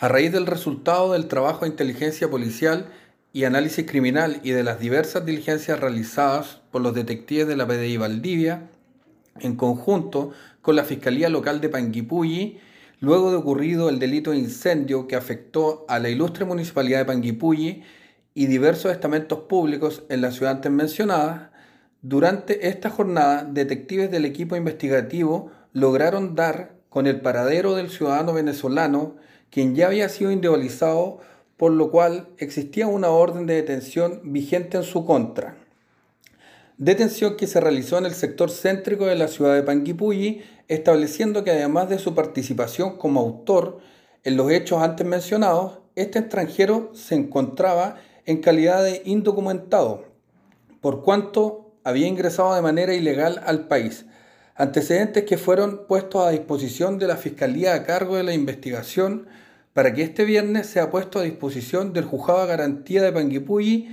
A raíz del resultado del trabajo de inteligencia policial y análisis criminal y de las diversas diligencias realizadas por los detectives de la PDI Valdivia, en conjunto con la Fiscalía Local de Panguipulli, luego de ocurrido el delito de incendio que afectó a la ilustre municipalidad de Panguipulli y diversos estamentos públicos en la ciudad antes mencionada, durante esta jornada, detectives del equipo investigativo lograron dar con el paradero del ciudadano venezolano, quien ya había sido individualizado, por lo cual existía una orden de detención vigente en su contra. Detención que se realizó en el sector céntrico de la ciudad de Panguipulli, estableciendo que además de su participación como autor en los hechos antes mencionados, este extranjero se encontraba en calidad de indocumentado, por cuanto había ingresado de manera ilegal al país, antecedentes que fueron puestos a disposición de la Fiscalía a cargo de la investigación para que este viernes sea puesto a disposición del juzgado de garantía de Panguipulli